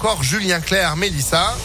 Encore Julien Clerc, Mélissa.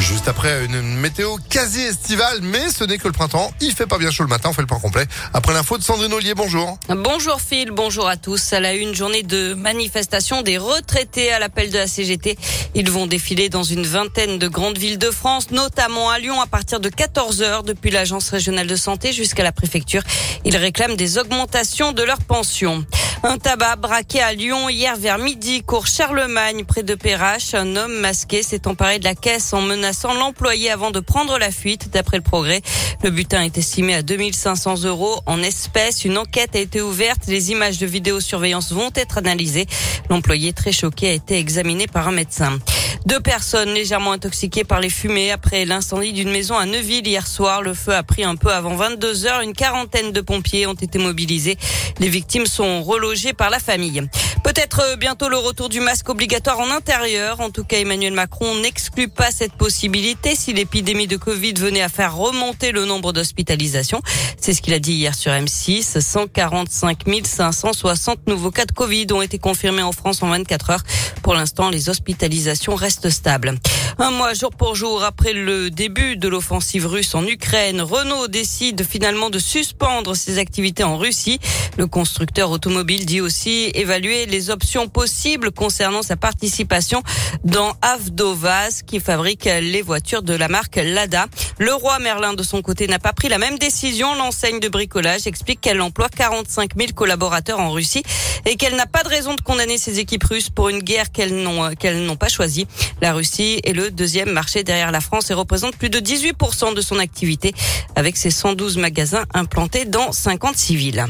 Juste après une météo quasi estivale, mais ce n'est que le printemps. Il fait pas bien chaud le matin, on fait le point complet. Après l'info de Sandrine Ollier, bonjour. Bonjour Phil, bonjour à tous. À la une journée de manifestation des retraités à l'appel de la CGT. Ils vont défiler dans une vingtaine de grandes villes de France, notamment à Lyon à partir de 14 heures depuis l'agence régionale de santé jusqu'à la préfecture. Ils réclament des augmentations de leurs pensions. Un tabac braqué à Lyon hier vers midi, cours Charlemagne, près de Perrache. Un homme masqué s'est emparé de la caisse en menaçant l'employé avant de prendre la fuite, d'après le progrès. Le butin est estimé à 2500 euros en espèces. Une enquête a été ouverte. Les images de vidéosurveillance vont être analysées. L'employé très choqué a été examiné par un médecin. Deux personnes légèrement intoxiquées par les fumées après l'incendie d'une maison à Neuville hier soir. Le feu a pris un peu avant 22 heures. Une quarantaine de pompiers ont été mobilisés. Les victimes sont relogées par la famille. Peut-être bientôt le retour du masque obligatoire en intérieur. En tout cas, Emmanuel Macron n'exclut pas cette possibilité si l'épidémie de Covid venait à faire remonter le nombre d'hospitalisations. C'est ce qu'il a dit hier sur M6. 145 560 nouveaux cas de Covid ont été confirmés en France en 24 heures. Pour l'instant, les hospitalisations restent stables. Un mois jour pour jour après le début de l'offensive russe en Ukraine, Renault décide finalement de suspendre ses activités en Russie. Le constructeur automobile dit aussi évaluer les options possibles concernant sa participation dans Avdovaz qui fabrique les voitures de la marque Lada. Le roi Merlin de son côté n'a pas pris la même décision. L'enseigne de bricolage explique qu'elle emploie 45 000 collaborateurs en Russie et qu'elle n'a pas de raison de condamner ses équipes russes pour une guerre qu'elles n'ont pas choisie. La Russie est le deuxième marché derrière la France et représente plus de 18% de son activité avec ses 112 magasins implantés dans 56 villes.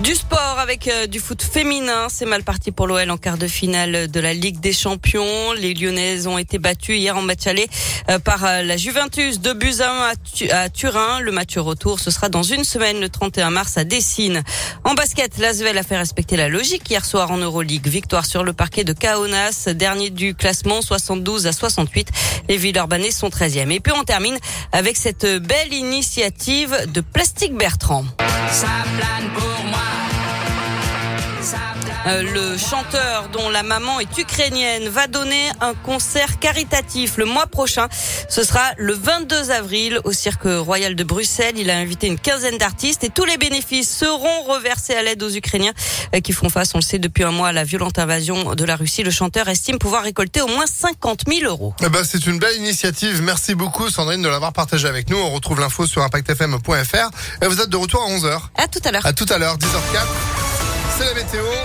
Du sport avec euh, du foot féminin, c'est mal parti pour l'OL en quart de finale de la Ligue des Champions. Les Lyonnaises ont été battues hier en match aller euh, par euh, la Juventus de Buzyn à, Turin. Le match retour, ce sera dans une semaine, le 31 mars à Dessine. En basket, l'Asvel a fait respecter la logique hier soir en Euroleague. Victoire sur le parquet de Kaunas, dernier du classement, 72 à 68. Les Villeurbanais sont 13e. Et puis on termine avec cette belle initiative de Plastique Bertrand. Ça plane pour moi. Euh, le chanteur dont la maman est ukrainienne va donner un concert caritatif le mois prochain. Ce sera le 22 avril au Cirque Royal de Bruxelles. Il a invité une quinzaine d'artistes et tous les bénéfices seront reversés à l'aide aux Ukrainiens euh, qui font face, on le sait, depuis un mois à la violente invasion de la Russie. Le chanteur estime pouvoir récolter au moins 50 000 euros. Eh ben, c'est une belle initiative. Merci beaucoup Sandrine de l'avoir partagé avec nous. On retrouve l'info sur impactfm.fr. Et vous êtes de retour à 11h. À tout à l'heure. À tout à l'heure, 10h04. C'est la météo.